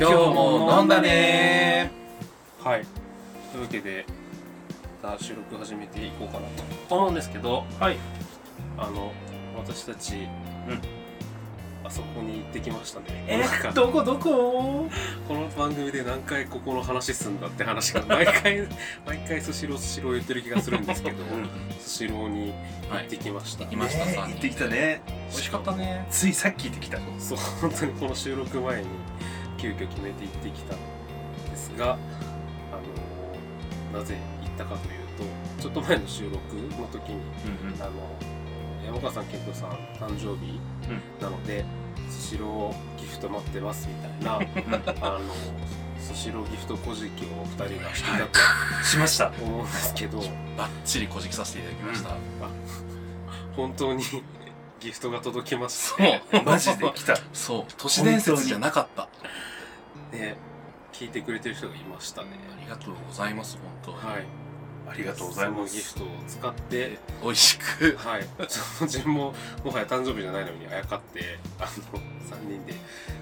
今日も飲んだね。はい。というわけでまた収録始めていこうかなと思うんですけどはい。あの私たち、あそこに行ってきましたね。えなんかどこどこ？この番組で何回ここの話すんだって話が 毎回毎回スシロースシロー言ってる気がするんですけど、スシローに行ってきました、行きましたさね行ってきたね。美味しかったね。ついさっき行ってきた。そう本当にこの収録前に急遽決めて行ってきたんですがあのなぜ行ったかというとちょっと前の収録の時にあの山川さん健人さん誕生日なので、スシローギフト待ってますみたいなあのスシローギフト小じきを2人がしてい。たとしました。思うんですけど、バッチリこじきさせていただきました、本当に ギフトが届きましそう。マジで来た。そう。都市伝説じゃなかったね聞いてくれてる人がいましたね。りがとうございます本当に、はい。ありがとうございまそのギフすトを使って美味しく。はい、その自分ももはや誕生日じゃないのにあやかってあの3人で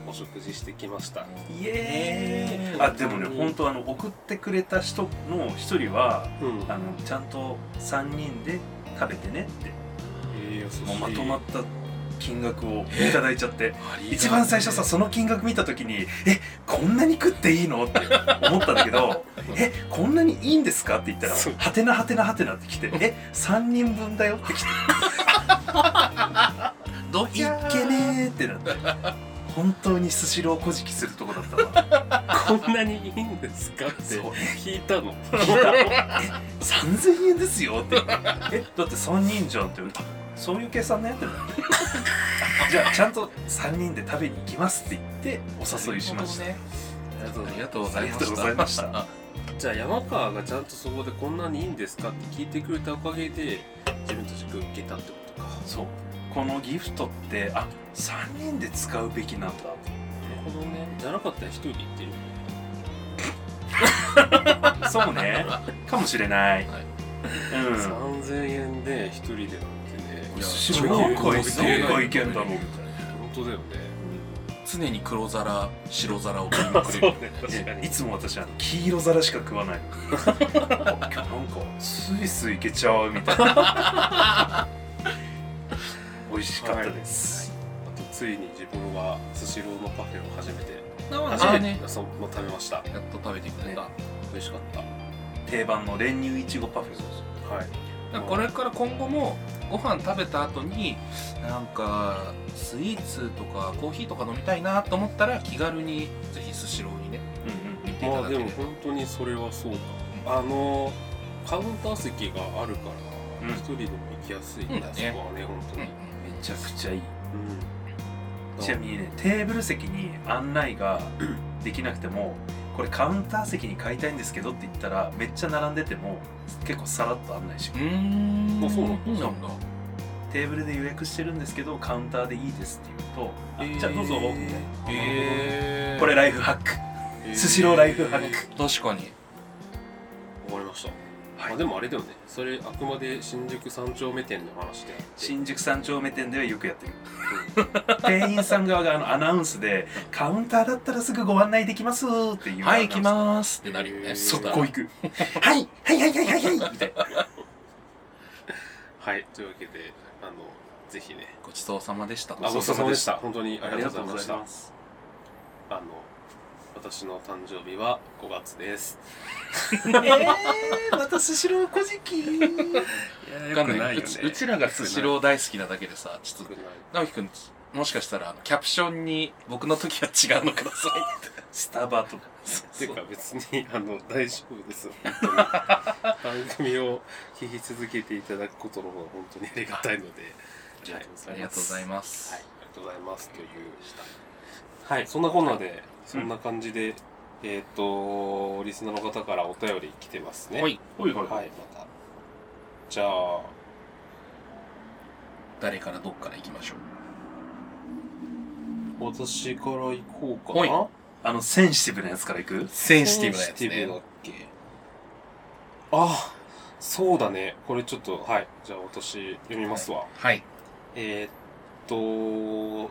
お食事してきました。イエーイ。あでもね本当あの送ってくれた人の一人はうん。あのちゃんと3人で食べてねって。えー、もうまとまった金額をいただいちゃって。一番最初さその金額見た時に「えこんなに食っていいの?」って思ったんだけど「えこんなにいいんですか?」って言ったらそう「はてなはてなはてな」って来て「え3人分だよ」って来て。ど「いっけねー」ってなって。本当にスシローこじきするとこだったわ。こんなにいいんですか？って聞いたの。3000円ですよって。えだって3人じゃんってあそういう計算ねってなってじゃあちゃんと3人で食べに行きますって言ってお誘いしました、ね。ありがとうございました。ありがとうございました。じゃあ山川がちゃんとそこでこんなにいいんですかって聞いてくれたおかげで自分たちが受けたってことか。そう。このギフトってあ3人で使うべきなんだ。なるほどね。じゃなかったら一人で行ってる。そうね。かもしれない、はい。うん。3000円で一人でなんてねい。や超超何回何回い。けんだろうみたい。な本当だよね。常に黒皿白皿を取りまくれる。ね確かにいつも私あの黄色皿しか食わないあ今日なんかスイスいけちゃうみたいな美味しかったです、あとついに自分はスシローのパフェを初めてあ初めてねそうもう食べましたやっと食べてくれた、美味しかった。定番の練乳いちごパフェはいだからこれから今後もご飯食べた後になんかスイーツとかコーヒーとか飲みたいなと思ったら気軽にぜひスシローにねうん行っていたまあでだければ。も本当にそれはそうか。あのカウンター席があるからうん。一人でも行きやすいんだ、うんそこはね本当に、めちゃくちゃいい。うん。ちなみにねテーブル席に案内ができなくてもこれカウンター席に買いたいんですけどって言ったらめっちゃ並んでても結構さらっと案内してくうれる。ーん。あそうなん。だ。テーブルで予約してるんですけどカウンターでいいですって言うと、あえー。じゃあどうぞ、みたいな。へー。これライフハック。えー。スシローライフハック。確かに。わかりました、はい。あでもあれだよね。それあくまで新宿三丁目店の話であって。新宿三丁目店ではよくやってる。店員さん側があのアナウンスで「カウンターだったらすぐご案内できます」っていうはい行きすますってなるよね速攻行く「はいはいはいはいはいはい」みたい。なはい。とい。うわけであのぜひねごちそうさまでしたあごちそうさまでした本当にあありりがとうござい。ましたざい。ますあの私の誕生日は5月です。えー、またスシロー小じき。いやわかんない。うちうちらがスシロー大好きなだけでさちょっと直樹くんもしかしたらあのキャプションに僕の時は違うのくださいって スタバとか。ていう。か別にあの大丈夫です本当に。番組を聞き続けていただくことの方が本当にありがたいので。はい。ありがとうございます、はい、ありがとうございます。というはい。そんなこんなでそんな感じで、えっ、とリスナーの方からお便り来てますね。はい。ほいほいはい。また。じゃあ誰からどっから行きましょう？私から行こうかな。はい。あのセンシティブなやつからいく？センシティブなやつね。センシティブだっけ。あそうだね。これちょっとはい。じゃあ私読みますわ、はい。えーっと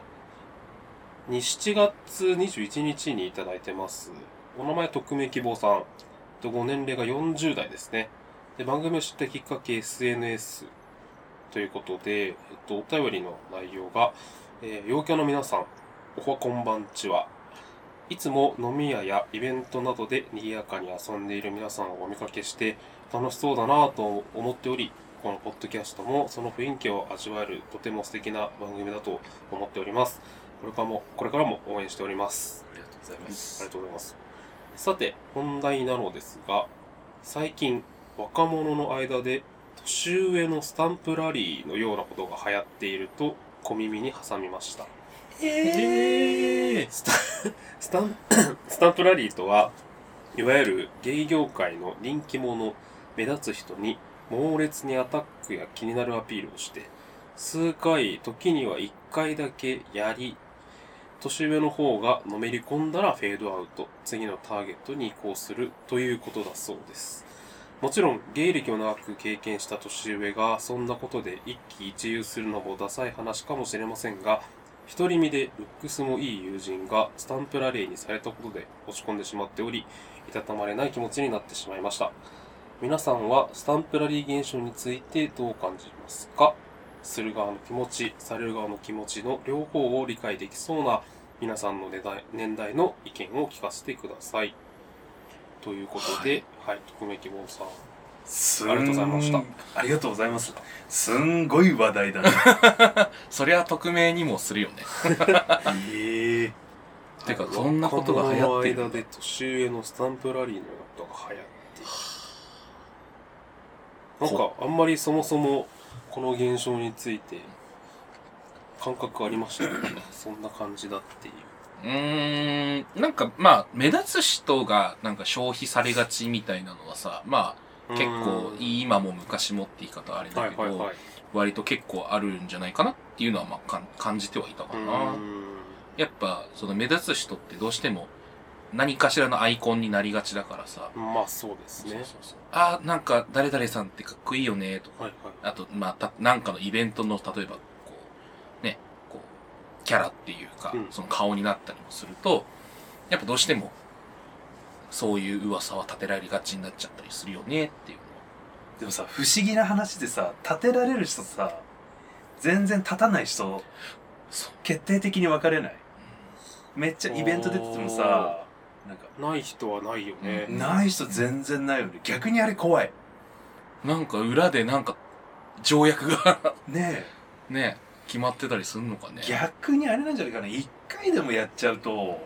に7月21日にいただいてます。お名前匿名希望さん。ご年齢が40代ですね。で、番組を知ったきっかけ SNS ということで、えっと、お便りの内容が、えー陽キャの皆さん、おはこんばんちは。いつも飲み屋やイベントなどで賑やかに遊んでいる皆さんをお見かけして楽しそうだなぁと思っており、このポッドキャストもその雰囲気を味わえるとても素敵な番組だと思っております。これからも、これからも応援しております。ありがとうございまありすがとうございます。さて、本題なのですが、最近、若者の間で、年上のスタンプラリーのようなことが流行っていると、小耳に挟みました。ええスタスタン スタンプラリーとは、いわゆるゲイ業界の人気者、目立つ人に猛烈にアタックや気になるアピールをして、数回、時には一回だけやり、年上の方がのめり込んだらフェードアウト、次のターゲットに移行するということだそうです。もちろん、芸歴を長く経験した年上がそんなことで一喜一憂するのもダサい話かもしれませんが、独り身でルックスもいい友人がスタンプラリーにされたことで落ち込んでしまっており、いたたまれない気持ちになってしまいました。皆さんはスタンプラリー現象についてどう感じますかする側の気持ち、される側の気持ちの両方を理解できそうな皆さんの年代年代の意見を聞かせてください。ということで、はい、匿名希望さん。すありがとうございました。ありがとうございます。すんごい話題だね。そりゃ匿名にもするよね。ええ。てかそんなことが流行ってる。の間で年上のスタンプラリーのことが流行っている。なんか、あんまりそもそもこの現象について感覚ありました？ね。そんな感じだっていう。うーんなんかまあ目立つ人がなんか消費されがちみたいなのはさまあ結構。今も昔もって言い方はあれだけど、はいはいはい。割と結構あるんじゃないかなっていうのはまあ感じてはいたかな、やっぱその目立つ人ってどうしても何かしらのアイコンになりがちだからさ、まあそうですね。そうそうそう。あなんか誰々さんってかっこいいよねとか。はいあとまあたなんかのイベントの例えばこうねこうキャラっていうか、うん。その顔になったりもするとやっぱどうしてもそういう噂は立てられがちになっちゃったりするよねっていうのは。でもさ不思議な話でさ立てられる人とさ全然立たない人決定的に分かれない。めっちゃイベント出ててもさなんかない人はないよね。うん。ない人全然ないよね。逆にあれ怖い。なんか裏でなんか条約が ねね決まってたりすんのかね。え逆にあれなんじゃないかな。一回でもやっちゃうと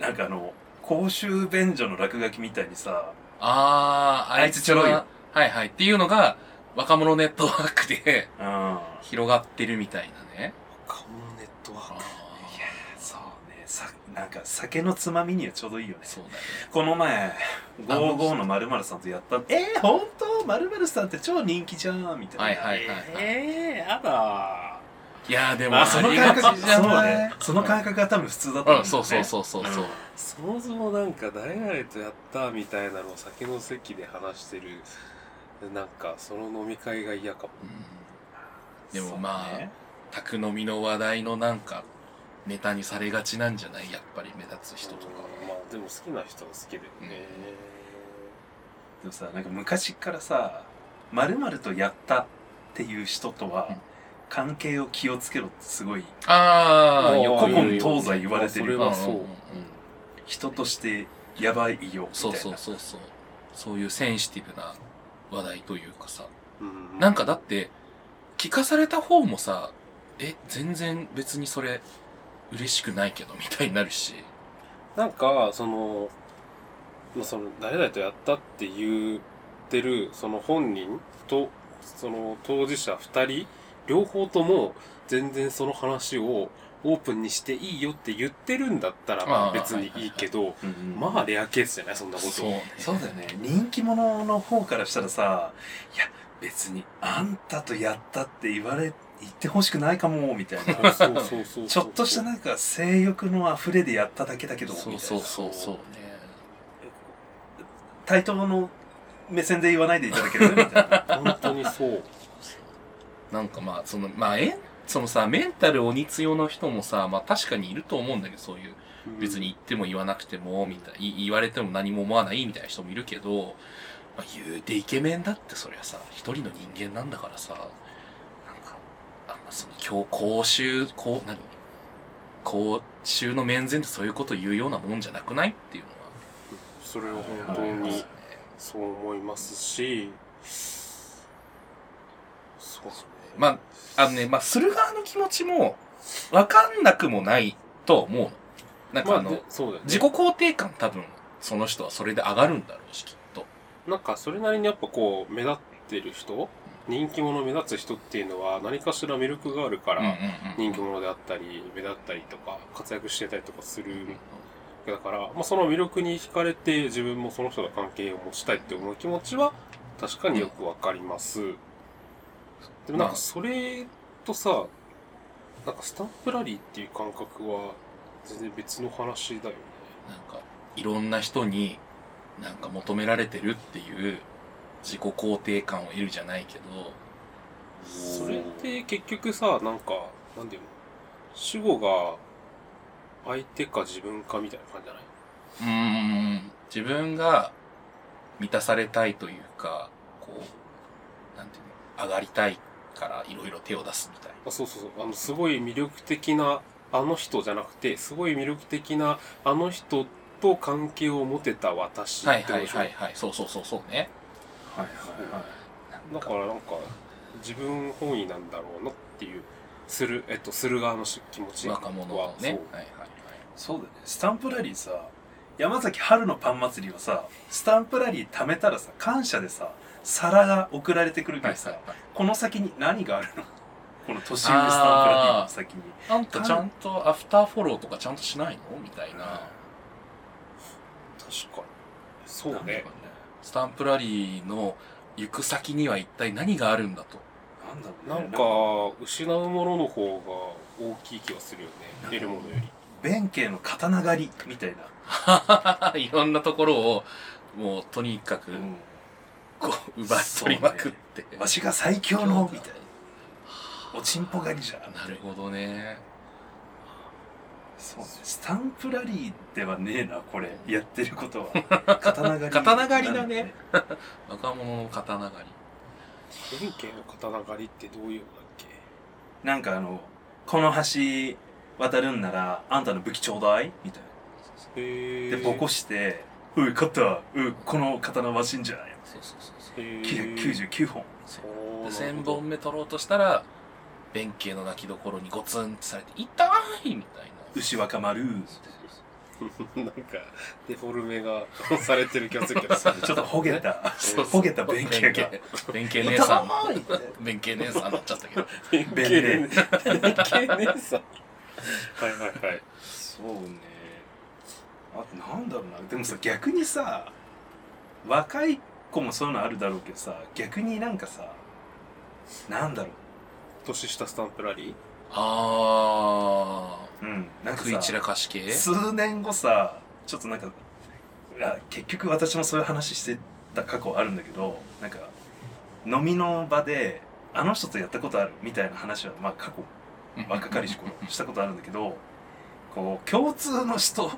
なんかあの公衆便所の落書きみたいにさあーあいつちょろいよ。ははいはい。っていうのが若者ネットワークでうん。広がってるみたいなね若者ネットワーク。いやーそうねさなんか酒のつまみにはちょうどいいよね。そうだね。この前55の〇〇さんとやった。えー、本当？〇〇さんって超人気じゃんみたいな、はいはいはいはい。えー、やだいやーでもあそのり感覚じゃそうないね。その感覚が多分普通だと思うんだよね、うんそうそうそうそうそう、うん。そもそもなんか誰々とやったみたいなのを酒の席で話してるなんかその飲み会が嫌かも。でもそうまあね宅飲みの話題のなんかネタにされがちなんじゃない？やっぱり目立つ人とか。うんまあでも好きな人は好きだよね、でもさなんか昔からさ〇〇とやったっていう人とはうん。関係を気をつけろってすごいああよく古今東西言われてるまあそれはそう、うんうんうん。人としてやばいよみたいな。そうそうそうそう。そういうセンシティブな話題というかさ。うん。なんかだって聞かされた方もさえ全然別にそれ嬉しくないけどみたいになるし。なんかそのまあその誰々とやったって言ってるその本人とその当事者2人両方とも全然その話をオープンにしていいよって言ってるんだったら別にいいけどまあレアケースじゃない？そんなこと。そうね。そうだよね。人気者の方からしたらさいや別にあんたとやったって言われ言ってほしくないかもみたいな。そうそうそうちょっとしたなんか性欲の溢れでやっただけだけどみたいなそうそうそう。そうね対等の目線で言わないでいただけるみたいな。本当にそう。なんかまあそのまあえそのさメンタル鬼強の人もさまあ確かにいると思うんだけどそういう別に言っても言わなくてもみたいい言われても何も思わないみたいな人もいるけど、まあ、言うてイケメンだってそりゃさ一人の人間なんだからさなんかあんまその今日公衆こう何？公衆の面前でそういうこと言うようなもんじゃなくないっていうのはそれは本当にそう思いますしそうですねまあ、あのね、まあ、する側の気持ちも、わかんなくもないと思うの。なんかあの、でそうだよね自己肯定感多分、その人はそれで上がるんだろうし、き。なんかそれなりにやっぱこう目立ってる人人気者目立つ人っていうのは何かしら魅力があるから、人気者であったり目立ったりとか活躍してたりとかする。だから、まあ、その魅力に惹かれて自分もその人と関係を持ちたいって思う気持ちは確かによくわかります、でもなんかそれとさなんかスタンプラリーっていう感覚は全然別の話だよね。なんか、いろんな人に、なんか求められてるっていう、自己肯定感を得るじゃないけど、それって結局さなんかなんていうの？主語が相手か自分かみたいな感じじゃない？うーん、自分が満たされたいというか、こう、なんていうの、上がりたいからいろいろ手を出すみたいな。あそうそうそう。あのすごい魅力的なあの人じゃなくてすごい魅力的なあの人と関係を持てた私ってはいこと？でしょ、はいはいはい。そうそうそうそうね。はいはいはい。だからなんか自分本位なんだろうなっていうするえっとする側のし気持ちは。若者のね。はいはいはい。そうだね。スタンプラリーさ山崎春のパン祭りはさスタンプラリー貯めたらさ感謝でさ皿が送られてくるけどさ、はいはいはい。この先に何があるの？この年上スタンプラリーの先に。あんたちゃんとアフターフォローとかちゃんとしないの？みたいな。確かに。そうね。スタンプラリーの行く先には一体何があるんだと。なんだろうね。なんか失うものの方が大きい気がするよね。得るものより。弁慶の刀狩りみたいな、いろんなところを、もうとにかく、こう、奪い取りまくって。わしが最強のみたいな。おちんぽ狩りじゃん。なるほどね。そうねスタンプラリーではねえなこれ。やってることは。刀狩り。刀狩りだね。若者の刀狩り。弁慶の刀狩りってどういうのだっけ？なんかあのこの橋渡るんならあんたの武器ちょうだい？みたいへなでボコして「うい勝った。うこの刀わしんじゃないそうそうそうそう。へー999本。でそう千本目取ろうとしたら、弁慶の泣きどころにゴツンってされて、痛いみたいな。牛若丸。なんかデフォルメがされてる気がするけど。ちょっとほげた。ほげた弁慶が。弁慶姉さん。弁慶姉さんになっちゃったけど。弁弁慶弁慶姉さん。はいはいはい。そうね。あとなんだろうな。でもさ逆にさ若い子もそういうのあるだろうけどさ逆になんかさなんだろ年下スタンプラリー？あううん。なんー。か食い散らさかし系？数年後さちょっとなんかいや結局私もそういう話してた過去あるんだけどなんか飲みの場であの人とやったことあるみたいな話はまあ過去若かりし頃したことあるんだけどこう共通の人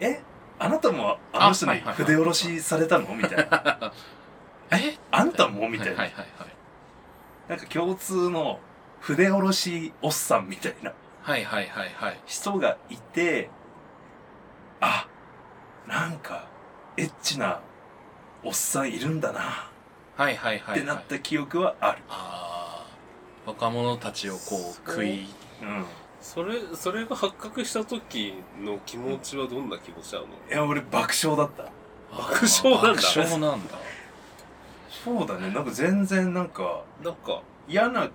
えあなたもあの人に筆下ろしされたの？みたいな。え？あんたも？みたいな、はいはい。なんか共通の筆下ろしおっさんみたいな。はいはいはいはい。人がいてあなんかエッチなおっさんいるんだな。はいはいはい、はい。ってなった記憶はある、ああ。若者たちをこう食い、うん。それそれが発覚した時の気持ちはどんな気持ちなの？いや俺爆笑だった。爆笑なんだ。爆笑なんだ。そうだね。なんか全然なんかなんか嫌な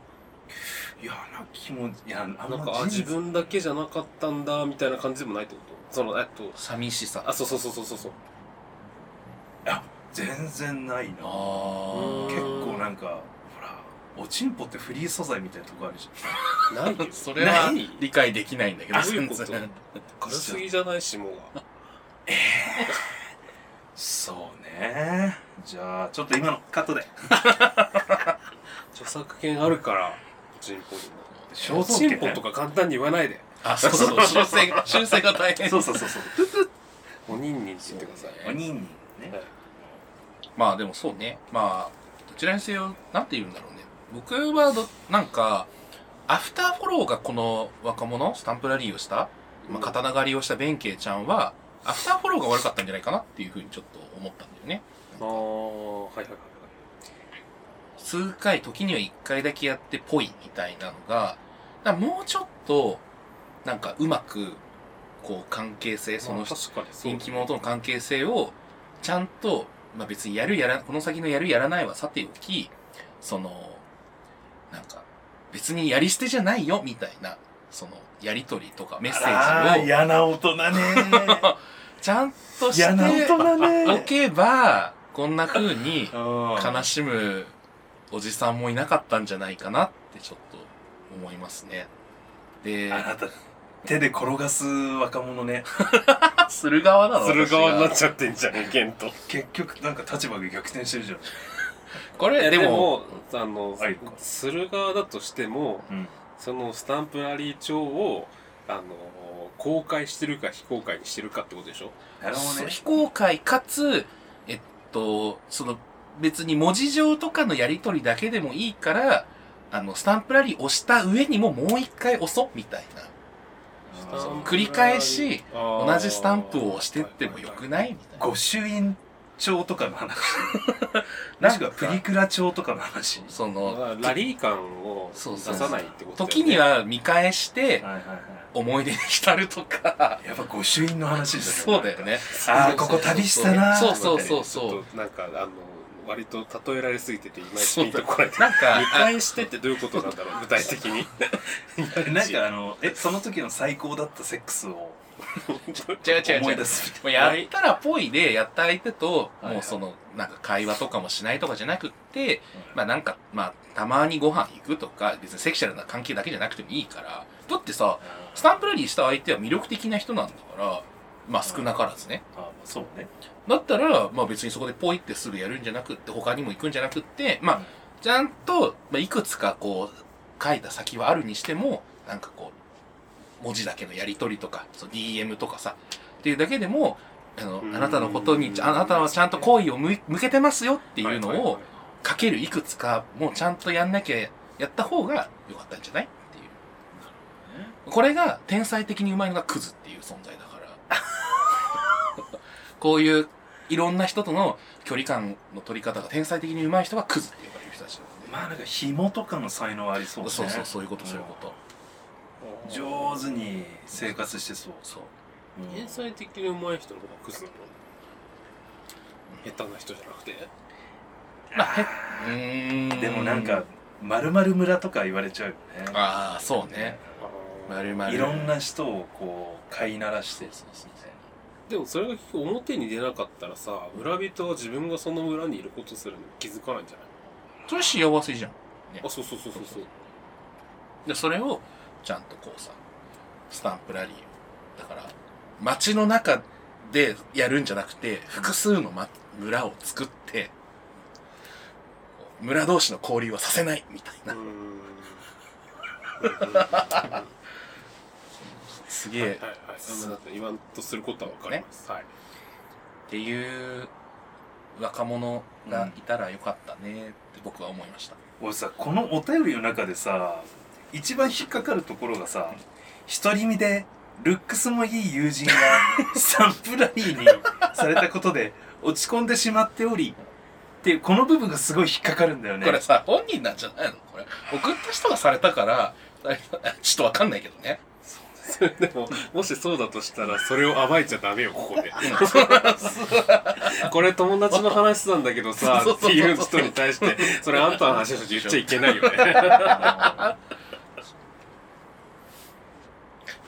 嫌な気持ちいやあなんかあ自分だけじゃなかったんだみたいな感じでもないってこと？そのえっと寂しさ。あそうそうそうそうそう。そう全然ないな。あ結構なんかほらおちんぽってフリー素材みたいなとこあるじないよ。あ。それはない。理解できないんだけど、どういうこと？軽すぎじゃない霜がゃんそうね。じゃあちょっと今のカットで。著作権あるからチンポに肖像権チンポとか簡単に言わないで。あ、そうそう、修正が、修正が大変。そうそうそうそう。おにんにんって言ってくださいおにんにね。まあでもそうね。まあ、どちらにせよ、なんて言うんだろうね。僕はど、なんか、アフターフォローがこの若者、スタンプラリーをした、まあ、刀狩りをした弁慶ちゃんは、アフターフォローが悪かったんじゃないかなっていうふうにちょっと思ったんだよね。ああはいはいはい数回、時には一回だけやってぽいみたいなのが、だもうちょっと、なんかうまく、こう関係性、その人気者との関係性をちゃんと、まあ、別にやるやらこの先のやるやらないはさておきそのなんか別にやり捨てじゃないよみたいなそのやり取りとかメッセあーージを嫌な大人ね。ちゃんとし嫌な大て人ね。おけばこんな風にうん悲しむおじさんもいなかったんじゃないかなってちょっと思いますね。であ、なた手で転がす若者ね。する側なの？する側になっ私ちゃってんじゃんケント結局なんか立場が逆転してるじゃん。がこれででももあのはい。する側だとしてもうん。そのスタンプラリー帳をあの公開してるか非公開にしてるかってことでしょ？なるほどね。非公開かつ、えっと、その別に文字上とかのやり取りだけでもいいから、あの、スタンプラリー押した上にももう一回押そうみたいな。繰り返し同同じスタンプを押してってもよくないみたいな。御朱印帳とかの話。もしくはプリクラ帳とかの話。その、ラリー感を出さないってことだよね。時には見返して思い出に浸るとか、やっぱ御朱印の話ですそうだよね。あーここ旅したなーそうそうそうちそう。なんかあの割と例えられすぎてていまいちピンとこない。なんか見、返してってどういうことなんだろう具体的に。なんかあのえその時の最高だったセックスを違う違う違う。思い出すもうやったらぽいで、やった相手と、はいもうその、なんか会話とかもしないとかじゃなくって、まあなんか、まあ、たまにご飯行くとか、別にセクシャルな関係だけじゃなくてもいいから、だってさ、スタンプラリーした相手は魅力的な人なんだから、まあ少なからずね。あまあそうねだったら、まあ別にそこでポイってすぐやるんじゃなくって、他にも行くんじゃなくって、まあ、ちゃんと、まあ、いくつかこう、書いた先はあるにしても、なんかこう、文字だけのやり取りとか、DM とかさ、っていうだけでも、あのう、ん。あなたのことに、あなたはちゃんと好意を向向けてますよっていうのを、かけるいくつか、もうちゃんとやんなきゃ、やった方が良かったんじゃない？っていう。これが天才的にうまいのがクズっていう存在だから。こういういろんな人との距離感の取り方が天才的にうまい人がクズって呼ばれる人たちなんで。まあなんか紐とかの才能ありそうねそうそう、そういうこと、そういうこと。上手に生活してそう、そう。うん天才的に上手い人の方がクズなの下手な人じゃなくて？まあ、へ。でもなんか、〇〇村とか言われちゃうよねああ、そうね。まるまる。いろんな人をこう飼いならしてそうそうそうでもそれが結局表に出なかったらさ村人は自分がその村にいることするのに気づかないんじゃない？それ幸せじゃん。あそうそうそうそうそう。で、それをちゃんとこうさ、スタンプラリー。だから、街の中でやるんじゃなくて、複数の、ま、村を作って、こう村同士の交流はさせないみたいな。うーんすげえ、はいはいはい。そんとすることはわかります、はい。っていう若者がいたらよかったねって僕は思いました。俺さこのお便りの中でさ一番引っかかるところがさ独り身でルックスもいい友人が スタンプラリーにされたことで落ち込んでしまっておりっていうこの部分がすごい引っかかるんだよね。これさ、本人なんじゃないの？これ。送った人がされたから、ちょっとわかんないけどね。でももしそうだとしたらそれを暴いちゃダメよここで。これ友達の話なんだけどさっていう人に対してそれあんたの話だと言っちゃいけないよね。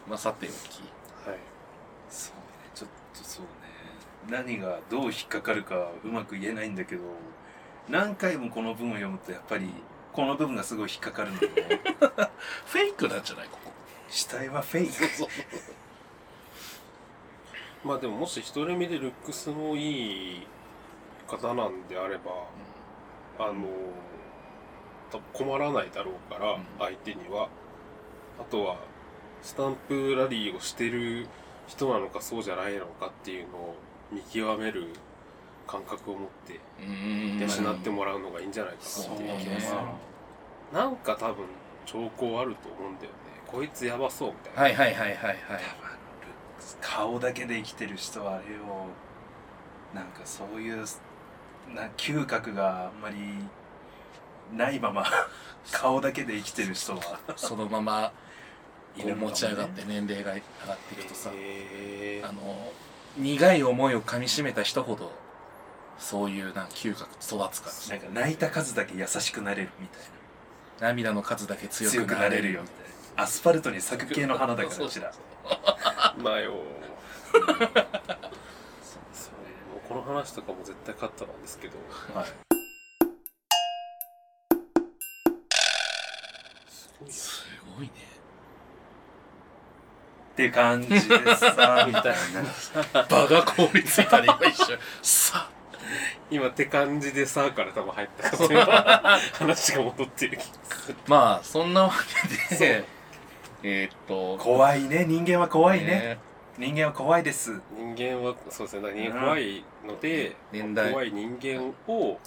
まあ、さておき。はい。そうねちょっとそうね。何がどう引っかかるかうまく言えないんだけど何回もこの文を読むとやっぱりこの部分がすごい引っかかるんだよね。フェイクなんじゃない？ここ。死体はフェイク。そうまあでももし独り身でルックスもいい方なんであればあの多分困らないだろうから、うん。相手には。あとはスタンプラリーをしてる人なのかそうじゃないのかっていうのを見極める感覚を持ってうーん。養ってもらうのがいいんじゃないかなっていう。気がね。する、なんか多分兆候あると思うんだよねこいつやばそうみたいな、はいはいはいはいはい。顔だけで生きてる人はあれよなんかそういうな嗅覚があんまりないまま 顔だけで生きてる人は。そのまま持ち上がって年齢が上がっていくとさへーあの苦い思いをかみしめた人ほどそういうな嗅覚育つからなんか泣いた数だけ優しくなれるみたい涙の数だけな強強くなくなれるよれるよみたいなアスファルトに咲く系の花だからそううちら。まあよそうもうこの話とかも絶対カットなんですけど。はい。すごいなすごいね。って感じでさ みたいな。場が凍りついたね今一瞬さ今って感じでさから多分入った。話が戻ってる気がする。まあそんなわけでえーっと怖いね。人間は怖いね。人間は怖いです。人間はそうですね。人間怖いので、年代。怖い人間を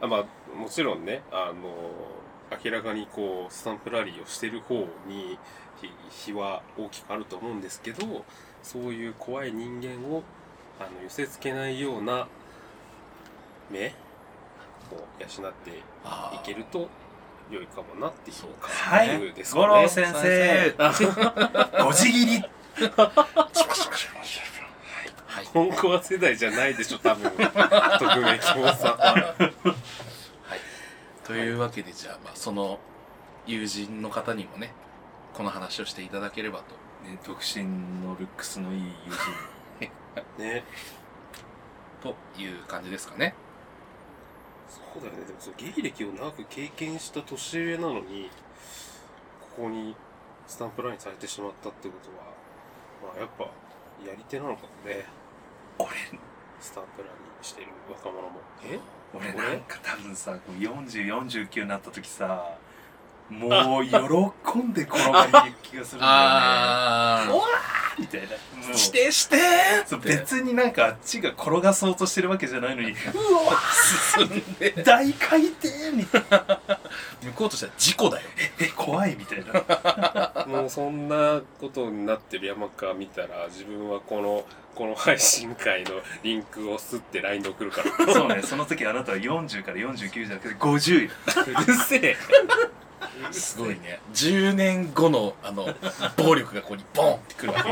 あまあもちろんねあの明らかにこうスタンプラリーをしてる方にひ非は大きくあると思うんですけどそういう怖い人間をあの寄せつけないような目を養っていけると良いかもなってい。うそうかはい。五郎先生。ごじ切り。はい。本世代じゃないでしょ多分。匿名希望さんは。はい。というわけでじゃあまあその友人の方にもねこの話をしていただければと。ね。独身のルックスのいい友人。ね。という感じですかねそうだよね。でもその芸歴を長く経験した年上なのにここにスタンプラインされてしまったってことはまあやっぱやり手なのかもね。俺スタンプラリーしてる若者も。え？俺俺なんか多分さ4049になった時さもう喜んで転がりに行く気がするんだよね。あおわーみたいな。もうしてして。そうって別になんかあっちが転がそうとしてるわけじゃないのに。うわ進んで。ー大回転。みたいな向こうとしては事故だよ。え怖いみたいな。もうそんなことになってる山川見たら自分はこのこの配信会のリンクをすって LINE で送るから。そうね。その時あなたは40から49じゃなくて50よ。うるせえ すごいね。10年後のあの暴力がここにボンってくるわけ。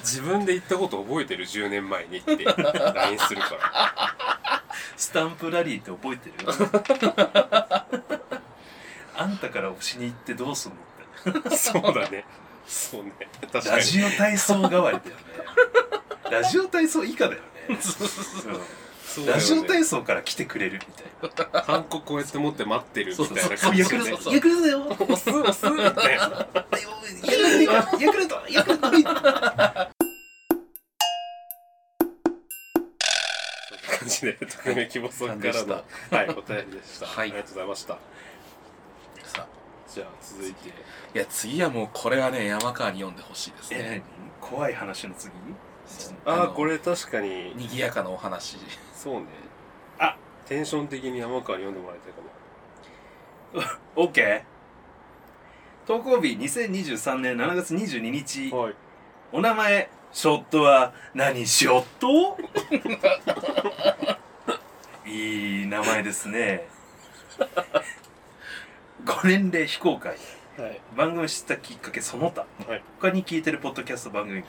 自分で言ったこと覚えてる？10年前にって。LINE するから。スタンプラリーって覚えてる？あんたから押しに行ってどうすんのって。そうだね。そうね。確かに。ラジオ体操代わりだよね。ラジオ体操以下だよね。そ うだよねラジオ体操から来てくれるみたいな。ハンコこうやって持って待ってるみたいなそう感じでそうそうそう。ヤクルトよ。押す押すみたいなヤクルト。ヤクルト。ヤクルト。そんな感じで匿名希望さんからのはいお便りでしたはいありがとうございましたさじゃあ続いていや次はもうこれはね山川に読んでほしいですえね何怖い話の次あのあこれ確かに。賑やかなお話。そうね。あ。テンション的に山川に読んでもらいたいか OK 投稿日2023年7月22日。もはい。お名前ショットは何？ショット？いい名前ですね。ご年齢非公開。はい。番組知ったきっかけその他。はい。他に聞いてるポッドキャスト番組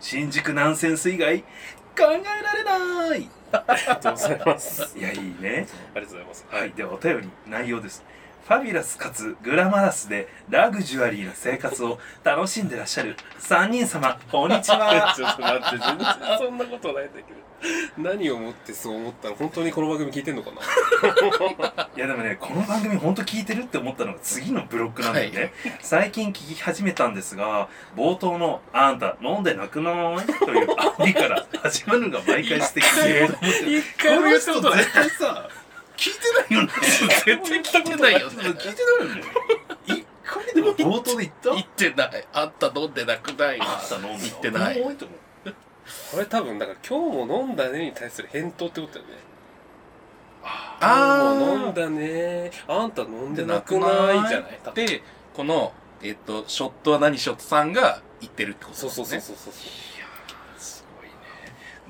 新宿ナンセンス以外考えられない。ありがとうございます。いやいいね。ありがとうございます。はい。ではお便り内容ですファビュラスかつグラマラスでラグジュアリーな生活を楽しんでらっしゃる3人様こんにちは。ちょっと待って全然そんなことないんだけど。何をもってそう思ったの？本当にこの番組聞いてんのかな？いやでもねこの番組本当聞いてるって思ったのが次のブロックなんだよね、はい。最近聞き始めたんですが冒頭の「あんた飲んでなくない?」というアリから始まるのが毎回素敵で。一回も言ったことない。絶対さ聞いてないよね。絶対聞いてないよね。聞いてないよね一回でも冒頭で言った？言ってない。あんた飲んでなくないわ。あった飲んだ言ってない。多いと思うこれ多分だから今日も飲んだねに対する返答ってことだよねあ今日も飲んだねあんた飲んでなくないじゃないで、この、えっと、ショットは何？ショットさんが言ってるってことそうそうそうう。そうそう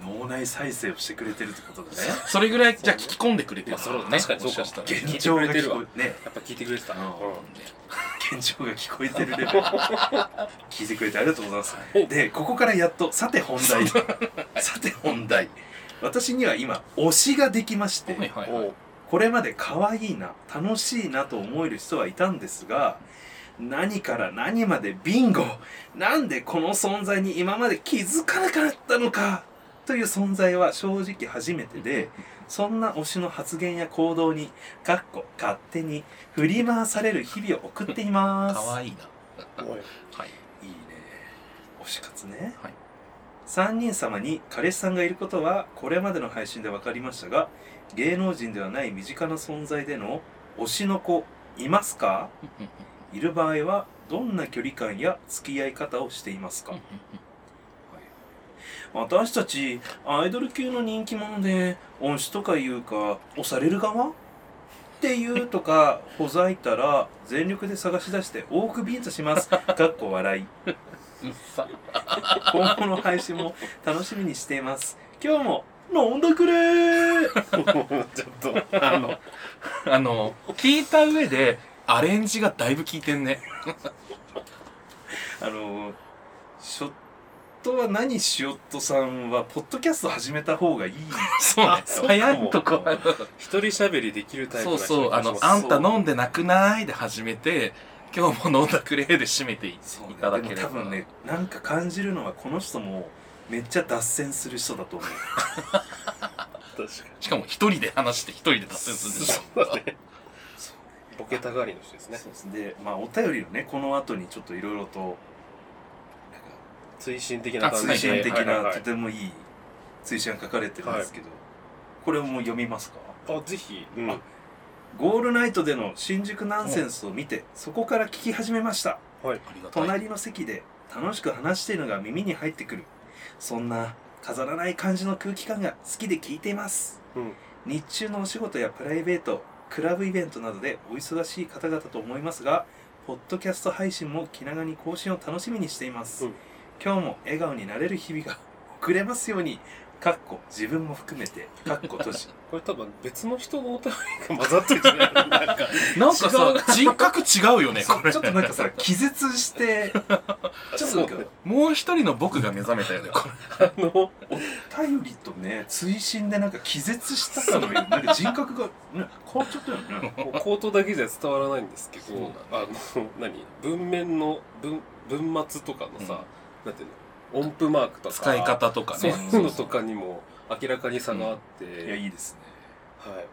脳内再生をしてくれてるってことだね。それぐらい、じゃあ聞き込んでくれてる。まあそれね。確かにそうか。もししたら現現状が聞こえね。やっぱ聞いてくれてた、うん。うん。現状が聞こえてるレベル聞いてくれてありがとうございます。でここからやっとさて本題。さて本題。私には今推しができまして、はいはいはい。これまで可愛いな楽しいなと思える人はいたんですが何から何までビンゴ。なんでこの存在に今まで気づかなかったのかという存在は正直初めてでそんな推しの発言や行動にかっこ勝手に振り回される日々を送っています。かわいいな。おい。はい。いいね。推し活ね、はい。3人様に彼氏さんがいることはこれまでの配信で分かりましたが芸能人ではない身近な存在での推しの子いますか？いる場合はどんな距離感や付き合い方をしていますか？私たちアイドル級の人気者で推しとかいうか押される側？っていうとか ほざいたら全力で探し出して多くビンタします。かっこ笑い。うっさ。今後の配信も楽しみにしています。今日も飲んでくれー！ちょっとあのあの、聞いた上で、アレンジがだいぶ効いてんね。あのショットは何しよっとさんはポッドキャスト始めた方がいい。そう早いとこ。一人喋りできるタイプそうそう、あの、あんた飲んでなくない？で始めて、今日も飲んだくれで締めていそういただければ。でも多分ねなんか感じるのはこの人もめっちゃ脱線する人だと思う。確かしかも一人で話して一人で脱線するんでしょ。にそうだね。ボケたがりの人ですね。そうです。でまあお便りをねこの後にちょっといろいろと追伸的な感じで。推進的はいはいはない。とてもいい追伸が書かれてるんですけど、これをもう読みますか？あぜひ、うん、あゴールナイトでの新宿ナンセンスを見てそこから聞き始めました。はい。ありがたい。隣の席で楽しく話しているのが耳に入ってくる。そんな飾らない感じの空気感が好きで聞いています。うん。日中のお仕事やプライベートクラブイベントなどでお忙しい方々と思いますがポッドキャスト配信も気長に更新を楽しみにしています、うん今日も笑顔になれる日々が 送れますようにかっこ自分も含めてかっこ閉じこれ多分別の人のお便りが混ざってるじゃないなんか なんかさ、人格違うよね、これ。ちょ。っとなんかさ気絶してちょっとなんか もう一人の僕が目覚めたよね、これ。あのお便りとね追伸でなんか気絶したかのようになんか人格が、ね、変わっちゃったよね。こう口頭だけじゃ伝わらないんですけど、そうあの何？文面の文文末とかのさ、なんていうの？音符マークとか。使い方とかそうね。いうのとかにも明らかに差があって、いやいいですね。はい、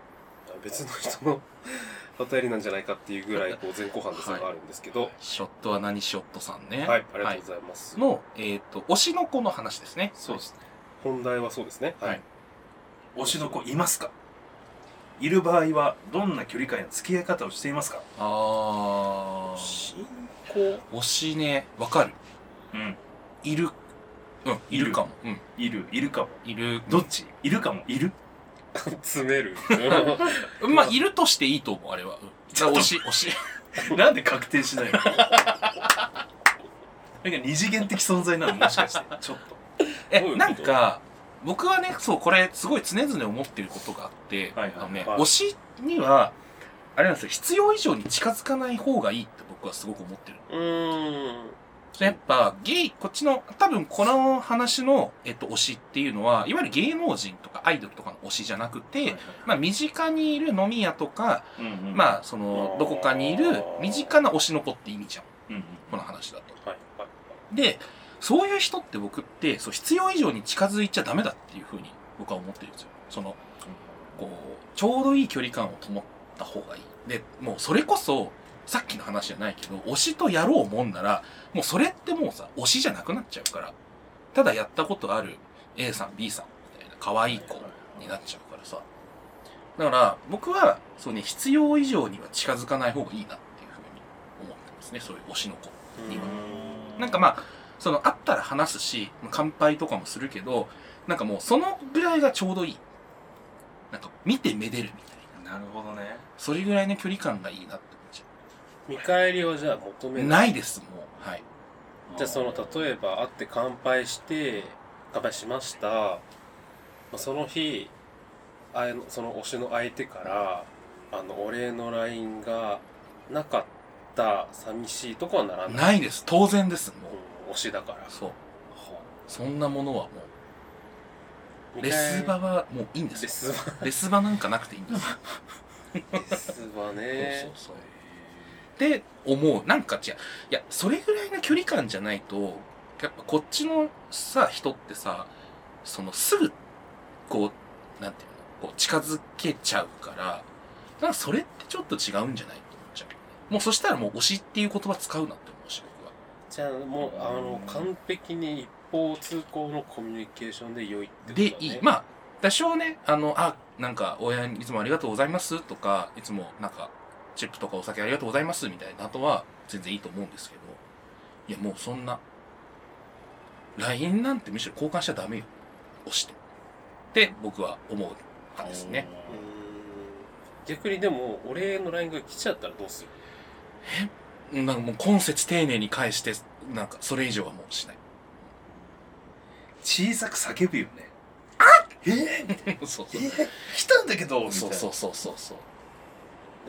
別の人の お便りなんじゃないかっていうぐらいこう前後半で差があるんですけど、はい。ショットは何？ショットさんね。ありがとうございます、の、えっ、と、推しの子の話ですね。そうですね。本題はそうですね。はい。推しの子いますか？いる場合はどんな距離感や付き合い方をしていますか？あー。進行推しね、わかる。うんいる。うん、いるかも。うん。いるいるかも。いる。どっち？いるかも。いる。詰める。う んまあ、いるとしていいと思う、あれは。うん。だから推し、推し。なんで確定しないの？なんか二次元的存在なの？もしかして。ちょっと。えどういう、こと？なんか、僕はね、そう、これ、すごい常々思ってることがあって、はいはい。あのね、はい。推しには、あれなんですよ、必要以上に近づかない方がいいって僕はすごく思ってる。うーんやっぱ、ゲイ、こっちの、多分この話の、えっと、推しっていうのは、いわゆる芸能人とかアイドルとかの推しじゃなくて、まあ、身近にいる飲み屋とか、うんうんまあ、その、どこかにいる身近な推しの子って意味じゃん。うんうんこの話だと。はいはいで、そういう人って僕って、そう、必要以上に近づいちゃダメだっていうふうに僕は思ってるんですよ。その、こう、ちょうどいい距離感を保った方がいい。で、もうそれこそ、さっきの話じゃないけど、推しとやろうもんなら、もうそれってもうさ、推しじゃなくなっちゃうから。ただやったことある A さん、B さんみたいな可愛い子になっちゃうからさ。だから僕はそうね必要以上には近づかない方がいいなっていうふうに思ってますねそういう推しの子には。なんかまあその会ったら話すし乾杯とかもするけどなんかもうそのぐらいがちょうどいい。なんか見てめでるみたいな。なるほどね。それぐらいの距離感がいいなって見返りはじゃあ求めうない。ないですもう。はい。じゃあその例えば会って乾杯して乾杯しました、まあ、その日あのその推しの相手からあのお礼の LINE がなかった寂しいとかはならない。ないです。当然ですもう。ん推しだから。う。そう。そんなものはもう。レスバはもういいんですレよスバ。レスバなんかなくていいんですよ。レスバね。そうそうそうって思う。なんか違う。いやそれぐらいの距離感じゃないとやっぱこっちのさ人ってさそのすぐこうなんていうのこう近づけちゃうからなんかそれってちょっと違うんじゃない？と思っちゃうもうそしたらもう推しっていう言葉使うなって思うし僕は。じゃあもうあの完璧に一方通行のコミュニケーションで良いってことだ、でね、いい。まあ多少ねあのあなんか親にいつもありがとうございますとかいつもなんかチップとかお酒ありがとうございますみたいな後は全然いいと思うんですけどいやもうそんな LINE なんてむしろ交換しちゃダメよ。押して。って僕は思うかですね。逆にでもお礼の LINE が来ちゃったらどうする？なんかもう今節丁寧に返してなんかそれ以上はもうしない。小さく叫ぶよね。あえ？ー、そうそう。え？ー、来たんだけどみたいな。そうそうそうそうそう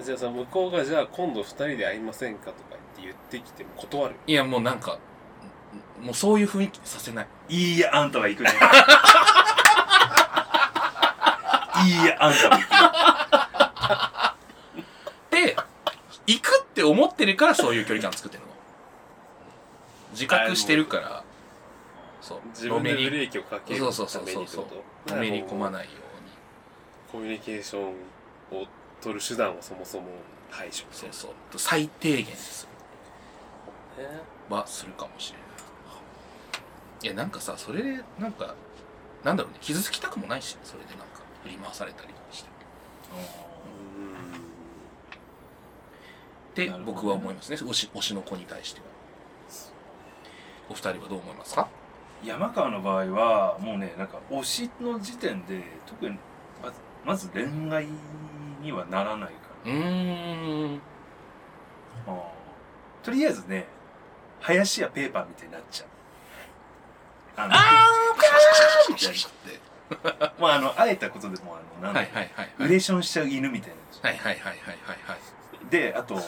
じゃあさ向こうがじゃあ今度二人で会いませんかとか言って言ってきても断るいやもうなんかもうそういう雰囲気にさせない。いいやあんたは行くね。いいやあんたは行くで行くって思ってるからそういう距離感作ってるの。自覚してるから。そう。自分でブレーキをかけるそうそうそうためにってそうことのめり込まいないよコミュニケーションを取る手段をそもそも排除。そうそう。最低限ですねはするかもしれない。いやなんかさそれでなんかなんだろうね。傷つきたくもないしそれでなんか振り回されたりとかしてって僕は思いますね推し推しの子に対しては。お二人はどう思いますか？山川の場合はもうねなんか推しの時点で特にまずまず恋愛にはならないかうーん。ら、うんとりあえずね林家ペーパーみたいになっちゃう。あのみたいなまああの会えたことでもあのなんだはいはいはいウレーションしちゃう犬みたいなはいはいはいはいはいはいであと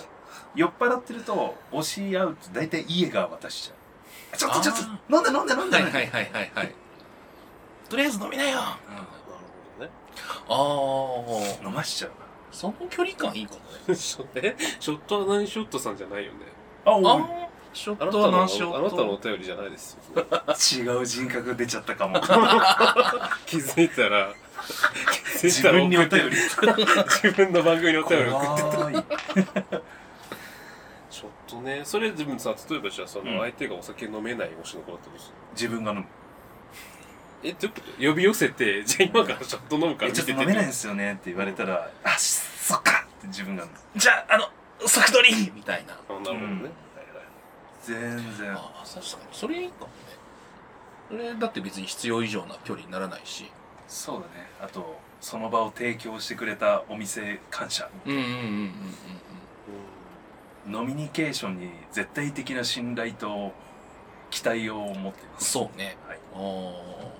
酔っ払ってると押し合うと大体家が渡しちゃうちょっとちょっとあ飲んで飲んで飲んではいはいはいはいはいとりあえず飲みなよなるほどねああ飲ましちゃうその距離感いいかもね。ショえショットは何ショットさんじゃないよね。なあおい。ああショットあなたのは何ショあなたのお便りじゃないですよ。違う人格出ちゃったかも。気づいたら気づい自たら分にお便り。自分の番組にお便り送って怖いちょっとねそれ自分さ例えばじゃあそうん。の相手がお酒飲めない推しの子だったとする。自分が飲むえど呼び寄せてじゃあ今からショット飲むからちょっと飲めないんですよねって言われたらあそっかって自分が。じゃああの即取りみたいな。あなるほどね、うん。全然。ああ確かに。それいいかもね。それだって別に必要以上な距離にならないし。そうだね。あとその場を提供してくれたお店感謝。うんうんうんうんうんノミニケーションに絶対的な信頼と期待を持っています。そうね。はい。ああ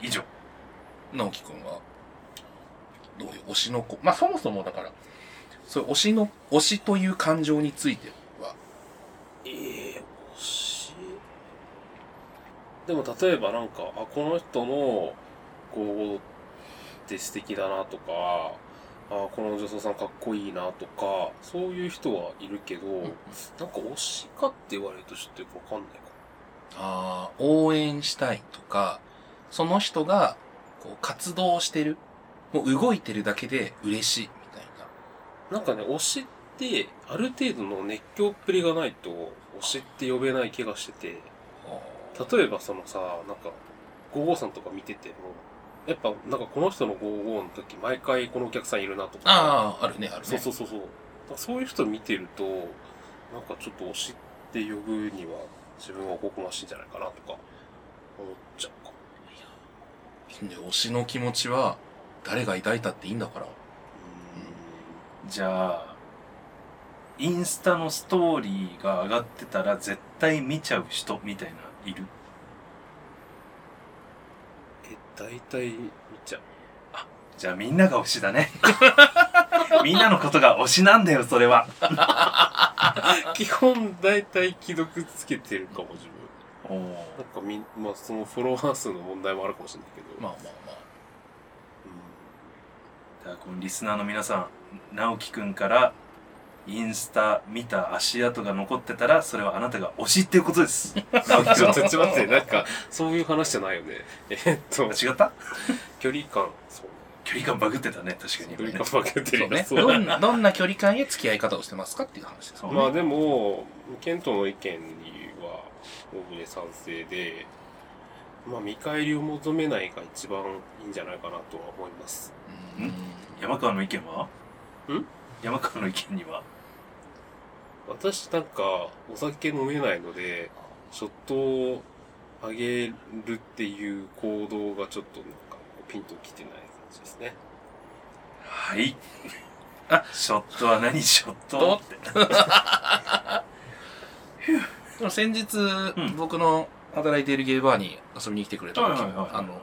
以上。直樹くんはどういう推しの子？まあそもそもだからそういう推しの推しという感情については。ええ推し？でも例えばなんかあこの人のこうって素敵だなとかあこの女装さんかっこいいなとかそういう人はいるけど、なんか推しかって言われるとちょっとよくわかんないかあー応援したいとかその人がこう活動してる。もう動いてるだけで嬉しいみたいな。ななんかね推しってある程度の熱狂っぷりがないと推しって呼べない気がしてて。例えばそのさなんか55さんとか見ててもやっぱなんかこの人の55の時毎回このお客さんいるなとか。ああ、あるね、あるね。そうそうそうそう。そういう人見てるとなんかちょっと推しって呼ぶには自分はおこがましいんじゃないかなとか思っちゃう推しの気持ちは、誰が抱いたっていいんだから。じゃあインスタのストーリーが上がってたら絶対見ちゃう人みたいないる？え大体見ちゃう。じゃあみんなが推しだね。みんなのことが推しなんだよそれは。基本大体既読つけてるかも自分なんかみんまあそのフォロワー数の問題もあるかもしれないけど、まあまあまあ。だからこのリスナーの皆さん直樹くんからインスタ見た足跡が残ってたらそれはあなたが推しっていうことです。直樹ちょっくん。とちょっと待ってなんかそういう話じゃないよね。えーっと。違った？距離感。そう。距離感バグってたね確かに。距離感分けてそうね。るそう。どんな、どんな距離感へ付き合い方をしてますかっていう話です。そうまあでもケントの意見にはおおむね賛成でまあ見返りを求めないが一番いいんじゃないかなとは思います。うん。山川の意見は？ん？山川の意見には？私なんかお酒飲めないのでショットを上げるっていう行動がちょっとなんかピンときてない感じですね。はい。あショットは何？ショットって でも先日、ん。僕の働いているゲイバーに遊びに来てくれた時はいはいはいはい。あの、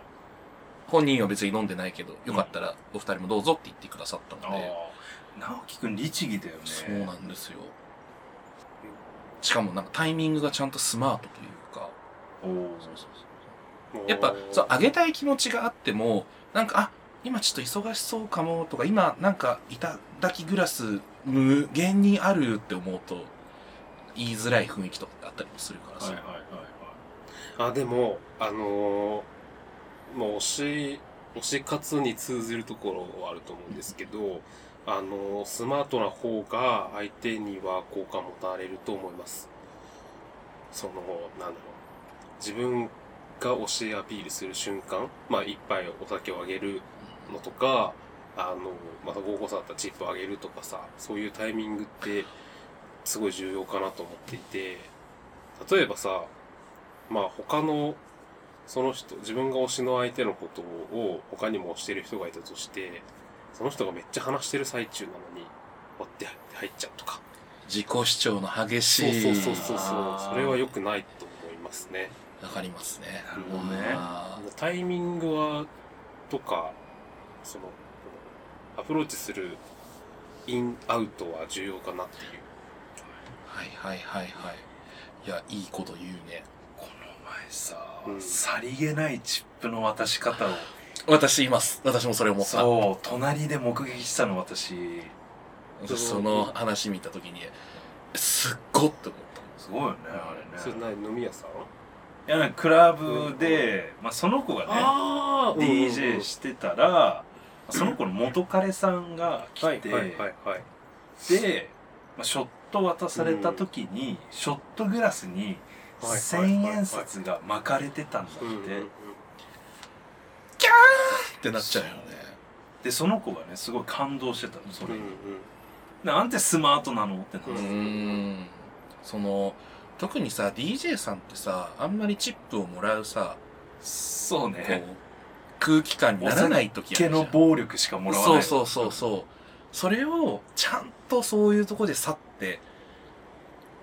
本人は別に飲んでないけど、よかったらお二人もどうぞって言ってくださったあので、あ直樹くん律儀だよね。そうなんですよ。しかもなんかタイミングがちゃんとスマートというか、おおそうそうそうやっぱ、そう、あげたい気持ちがあっても、なんか、あ、今ちょっと忙しそうかもとか、今なんかいただきグラス無限にあるって思うと、言いづらい雰囲気とかあったりもするからさ。はいはいはいあでもあのーまあ推し推し活に通ずるところはあると思うんですけどあのースマートな方が相手には好感持たれると思います。そのなんだろう。自分が推しアピールする瞬間まあ一杯お酒をあげるのとかあのまた合コンさんだったらチップあげるとかさそういうタイミングってすごい重要かなと思っていて例えばさまあ他のその人自分が推しの相手のことを他にも推してる人がいたとしてその人がめっちゃ話してる最中なのに割って入っちゃうとか。自己主張の激しい。そうそうそうそうそれは良くないと思いますね。わかりますね。なるほどね。あタイミングはとかそのアプローチするインアウトは重要かなっていう。ーはいはいはいはい。いや、いいこと言うね。この前さ、うんさりげないチップの渡し方を 私います。私もそれ思った。そう隣で目撃したの私私その話見たときに、すっごって思った。すごいよねあれそれね何飲み屋さん？いやなんかクラブで、まあ、その子がねあ DJ してたら、その子の元彼さんが来て、はいはいはいはいで、まあ、ショット渡された時に、ショットグラスにはい千円札が巻かれてたんだって、うんうんうん。ってなっちゃうよね。でその子がねすごい感動してたのそれに、うんうん。なんてスマートなのってなって。その、特にさ、DJ さんってさ、あんまりチップをもらうさ、こそうね。う、空気感にならない時あ毛るじゃん。の暴力しかもらわない。そうそうそうそう。それを、ちゃんとそういうとこで去って、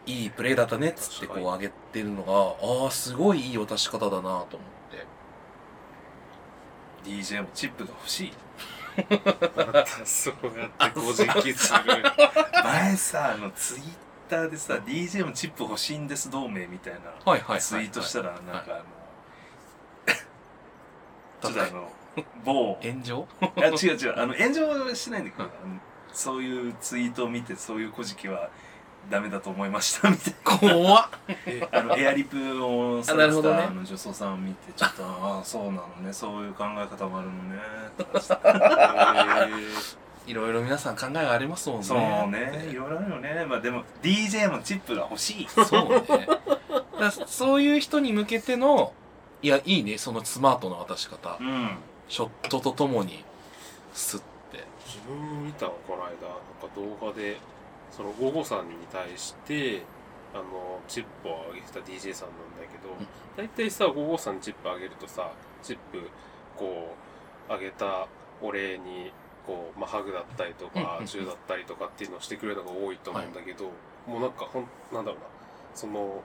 いいプレイだったねっつってこう上げてるのが、ああ、すごいいい渡し方だなと思って。DJ もチップが欲しい。そうやってこじきする。前さあのツイッターでさ DJ もチップ欲しいんです同盟みたいな。ツイートしたらなんかはい。あのちょっとあの某。炎上？いや違う違う。あの炎上はしないんだけど、そういうツイートを見てそういう古事記はダメだと思いましたみたい怖っ。なあのエアリプをさあなるほどね。あの女装さんを見てちょっとああそうなのねそういう考え方もあるのねとかさ いろいろ皆さん考えがありますもんね。そうねいろいろあるよね。まあでも DJ もチップが欲しい。そうね。だそういう人に向けての、いや、いいね、そのスマートな渡し方。うん。ショットとともにスッて自分も見たのこの間なんか動画でそのゴゴさんに対してあのチップをあげてた DJ さんなんだけどうん。大体さゴゴさんにチップあげるとさチップこうあげたお礼にこう、まあ、ハグだったりとうんうチューだったりとかっていうのをしてくれるのが多いと思うんだけど、もうなんかほんなんだろうな。その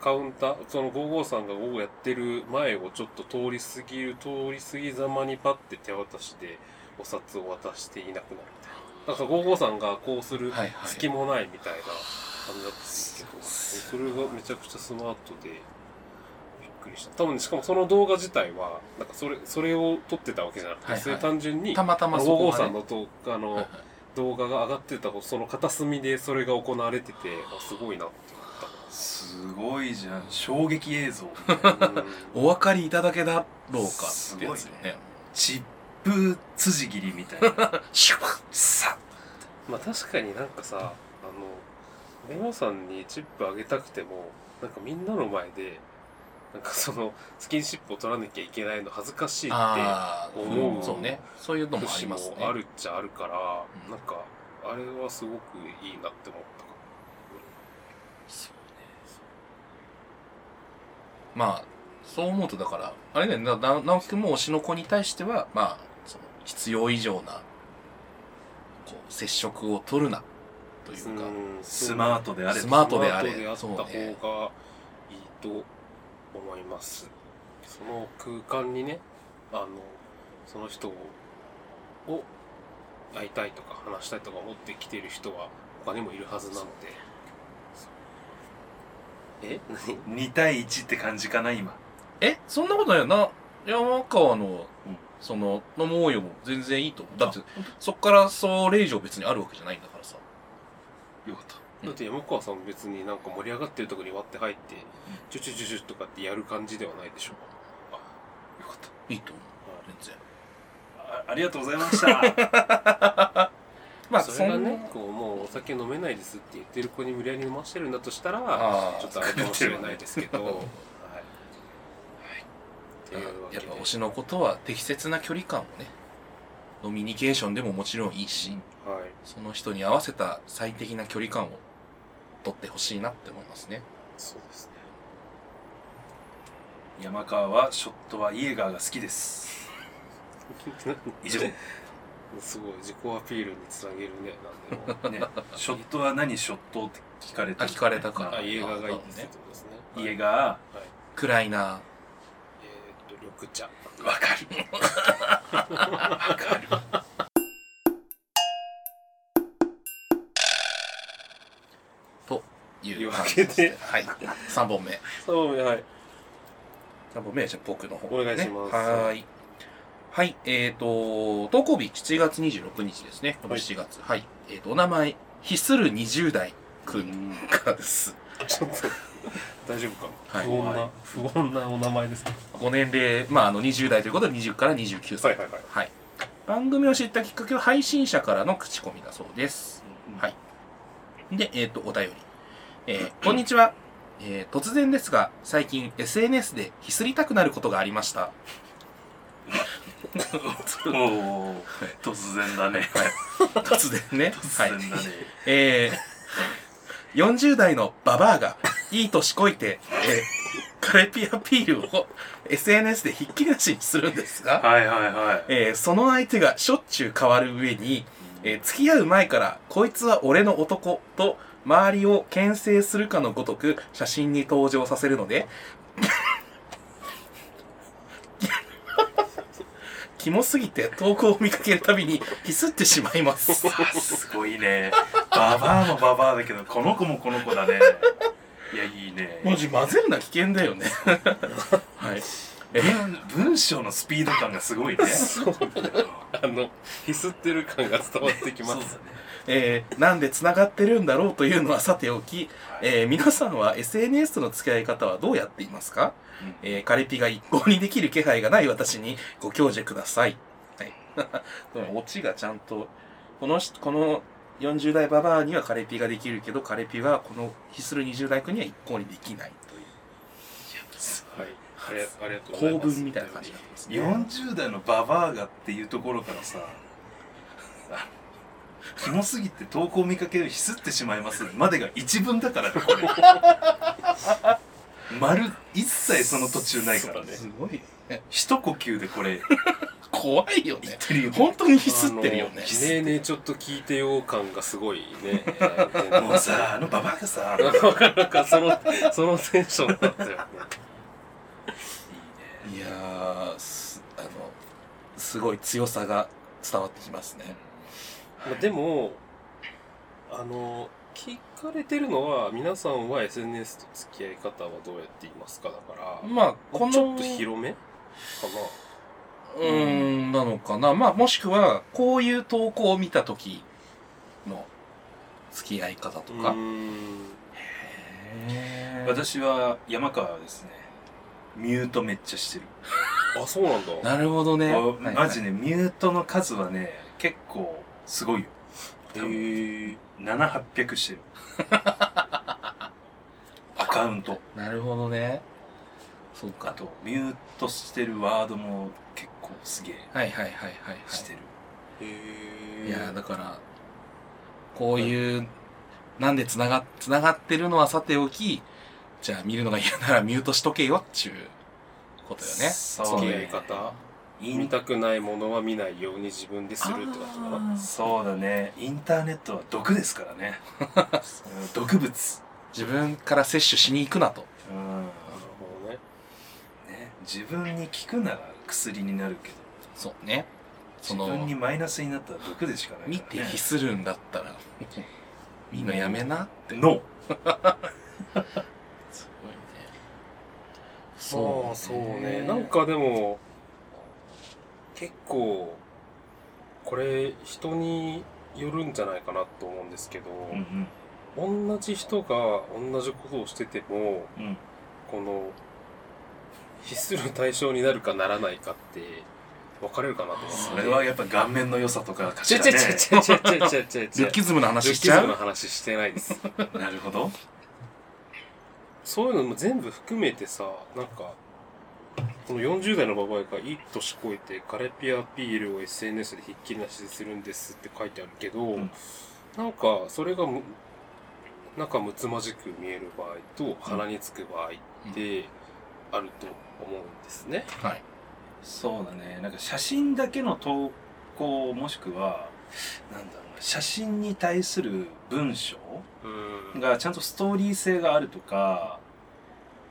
カウンターその55さんが午後やってる前をちょっと通り過ぎる通り過ぎざまにパッて手渡しでお札を渡していなくなるみたいな。だから55さんがこうするはいはい。隙もないみたいな感じだったんですけど、それがめちゃくちゃスマートでびっくりした。多分しかもその動画自体はなんかそれそれを撮ってたわけじゃなくて、はいはい。それ単純にたまたまそこ55さんのとあの、はい。はい動画が上がってたその片隅でそれが行われててあすごいなってすごいじゃん。衝撃映像。お分かりいただけだろうかってやつよね。チップ辻切りみたいな。シュッさ。まあ確かになんかさあのゴーさんにチップあげたくてもなんかみんなの前でなんかそのスキンシップを取らなきゃいけないの恥ずかしいって思うそうね。そういうのもあり節ますね。もあるっちゃあるから、うん。なんかあれはすごくいいなって思ったかそうね。まあそう思うとだからあれね。なな直樹君も推しの子に対してはまあ必要以上なこう接触を取るなというか、うんスマートであれスマートであれスマートであった方がいいと思います、その空間にねあのその人をを会いたいとか話したいとか思ってきてる人は他にもいるはずなので。え？何？2対1って感じかな今。え？そんなことないよな。山川の、うんその飲もうよも全然いいと思う。だってそっからそれ以上別にあるわけじゃないんだからさ。よかった。だって山川さんも別になんか盛り上がってるところに割って入ってチュチュチュチュとかってやる感じではないでしょ。よかった。いいと思う。全然。あありがとうございました。まあそれがねこうもうお酒飲めないですって言ってる子に無理やり飲ましてるんだとしたらちょっとあれかもしれないですけど、はい。っていうわけでやっぱ推しのことは適切な距離感をねノミニケーションでももちろんいいし、はい。その人に合わせた最適な距離感を取ってほしいなって思いますねそうですね。山川はショットはイエガーが好きです以上ねすごい自己アピールにつなげる ね。なんでも。ショットは何ショットって聞かれてあ聞かれたからあ、映画がいいですね。イエー。ガーわ暗いなえーっと、緑茶。かる。わかる。といいうわけではい。3本目。そう、はい。3本目はじゃあ僕の方、お願いします。はーい。はいえっ、ー、と投稿日7月26日ですね。このはい7月。はい、えっ、とお名前ひする20代くんからです。ちょっと、大丈夫か、はい不穏な、不穏なお名前ですね。ご年齢まああの20代ということで20から29歳はいはいはい。はい。番組を知ったきっかけは配信者からの口コミだそうです。はい。で、えっ、と、お便り。えーこんにちは。えー突然ですが、最近 SNS でひすりたくなることがありました。おお突然だね突然ね。はい。突然だね、えー、40代のババアがいい年こいて、えーカレピアピールを SNS でひっきりなしにするんですが、はいはいはい。えーその相手がしょっちゅう変わる上に、えー付き合う前から、こいつは俺の男と、周りを牽制するかのごとく写真に登場させるので、キモすぎて投稿を見かけるたびにヒスってしまいます。あすごいね。ババアもババアだけどこの子もこの子だね。いやいいね。文字混ぜるのは危険だよね。はい。え？文文章のスピード感がすごいね。そう。あの、ひすってる感が伝わってきます。ね。えーなんで繋がってるんだろうというのはさておき、えー皆さんは SNS との付き合い方はどうやっていますか？うんえーカレピが一向にできる気配がない私にご教示ください。はい。オチがちゃんと、この人、この40代ババアにはカレピができるけど、カレピはこのヒスる20代君には一向にできないという。はい。ありありがとうござい構ます文みたいな感じになってますね40代のババアがっていうところからさあキモすぎて投稿見かけるひすってしまいますまでが一文だからねこれ 丸一切その途中ないからね。すごいね。一呼吸でこれ 怖いよね。言ってるよ本当にヒスってるよね。ねえねえちょっと聞いてよ感がすごいね。もうさあのババアがさ。なんかそのそのテンションだったよね。いやーすあのすごい強さが伝わってきますね。まあでもあの聞かれてるのは皆さんは SNS と付き合い方はどうやっていますかだからまあこのちょっと広めかうーんなのかな。まあもしくはこういう投稿を見た時の付き合い方とか。私は山川はですね。ミュートめっちゃしてる。あそうなんだ。なるほどね。マジねミュートの数はね結構すごいよ。へえ7800してる アカウント。なるほどね。そうか。あとミュートしてるワードも結構すげえはいはいはいはいはい。してる、へえいやだからこういうなんでつながつながってるのはさておきじゃあ見るのが嫌ならミュートしとけよっちゅうことよね。そう付き合いね方見たくないものは見ないように自分でするってことかな。そうだね。インターネットは毒ですからね。う ん毒物。自分から摂取しに行くなと。うん。なるほどね。ね。自分に効くなら薬になるけど。そうね。そ自分にのマイナスになったら毒でしかない見てからね。ひするんだったら。みんなやめなって。ノ すごいね。そうそうね。なんかでも結構これ人によるんじゃないかなと思うんですけど、うん同じ人が同じことをしててもうん。うん。この必する対象になるかならないかって分かれるかなと思ってそれはやっぱ顔面の良さとかかしらね。ちゃちゃちゃちゃちゃちゃルッキズムの話しちルッキズムのゃう話してないです。なるほど。そういうのも全部含めてさなんかこの40代のババアがいい年越えてカレピアピールを SNS でひっきりなしでするんですって書いてあるけど、ん。なんかそれがむ仲睦まじく見える場合と鼻につく場合ってあると思うんですね。はい。そうだね。なんか写真だけの投稿もしくはなんだろうな写真に対する文章うん。がちゃんとストーリー性があるとか